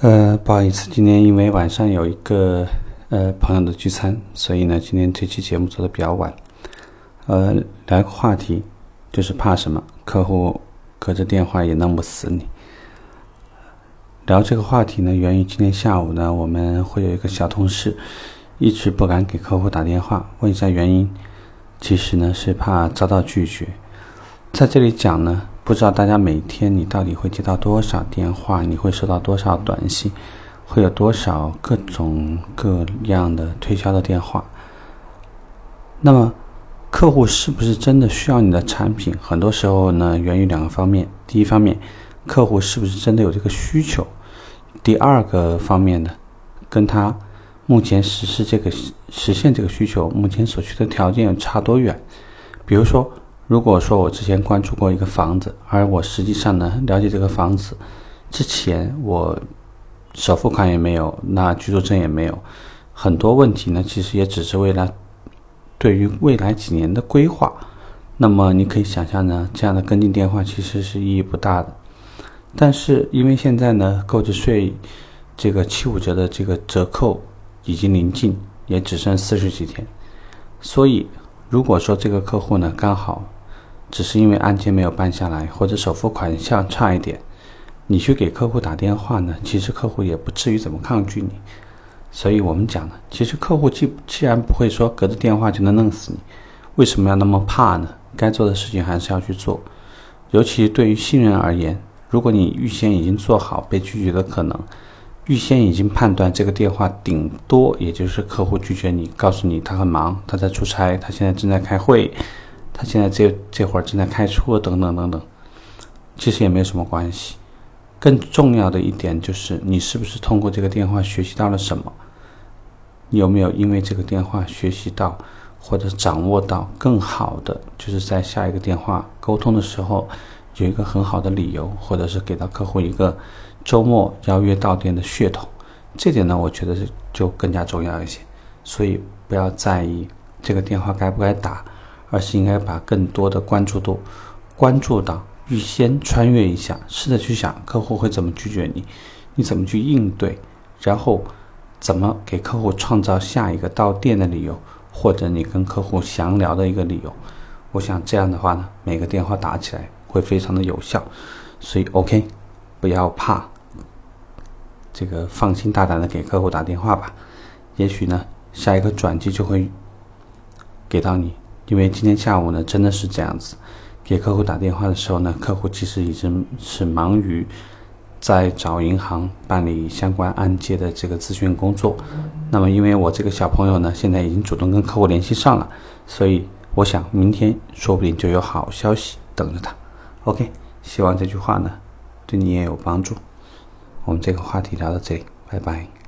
呃，不好意思，今天因为晚上有一个呃朋友的聚餐，所以呢，今天这期节目做的比较晚。呃，聊个话题，就是怕什么？客户隔着电话也弄不死你。聊这个话题呢，源于今天下午呢，我们会有一个小同事一直不敢给客户打电话，问一下原因，其实呢是怕遭到拒绝。在这里讲呢。不知道大家每天你到底会接到多少电话，你会收到多少短信，会有多少各种各样的推销的电话。那么，客户是不是真的需要你的产品？很多时候呢，源于两个方面。第一方面，客户是不是真的有这个需求？第二个方面呢，跟他目前实施这个实现这个需求，目前所需的条件有差多远？比如说。如果说我之前关注过一个房子，而我实际上呢了解这个房子之前，我首付款也没有，那居住证也没有，很多问题呢其实也只是为了对于未来几年的规划。那么你可以想象呢，这样的跟进电话其实是意义不大的。但是因为现在呢购置税这个七五折的这个折扣已经临近，也只剩四十几天，所以如果说这个客户呢刚好。只是因为案件没有办下来，或者首付款项差一点，你去给客户打电话呢？其实客户也不至于怎么抗拒你。所以我们讲呢，其实客户既既然不会说隔着电话就能弄死你，为什么要那么怕呢？该做的事情还是要去做。尤其对于新人而言，如果你预先已经做好被拒绝的可能，预先已经判断这个电话顶多也就是客户拒绝你，告诉你他很忙，他在出差，他现在正在开会。他现在这这会儿正在开车，等等等等，其实也没有什么关系。更重要的一点就是，你是不是通过这个电话学习到了什么？你有没有因为这个电话学习到或者掌握到更好的，就是在下一个电话沟通的时候有一个很好的理由，或者是给到客户一个周末邀约到店的噱头？这点呢，我觉得是就更加重要一些。所以不要在意这个电话该不该打。而是应该把更多的关注度关注到预先穿越一下，试着去想客户会怎么拒绝你，你怎么去应对，然后怎么给客户创造下一个到店的理由，或者你跟客户详聊的一个理由。我想这样的话呢，每个电话打起来会非常的有效。所以 OK，不要怕，这个放心大胆的给客户打电话吧。也许呢，下一个转机就会给到你。因为今天下午呢，真的是这样子，给客户打电话的时候呢，客户其实已经是忙于在找银行办理相关按揭的这个咨询工作。那么，因为我这个小朋友呢，现在已经主动跟客户联系上了，所以我想明天说不定就有好消息等着他。OK，希望这句话呢对你也有帮助。我们这个话题聊到这里，拜拜。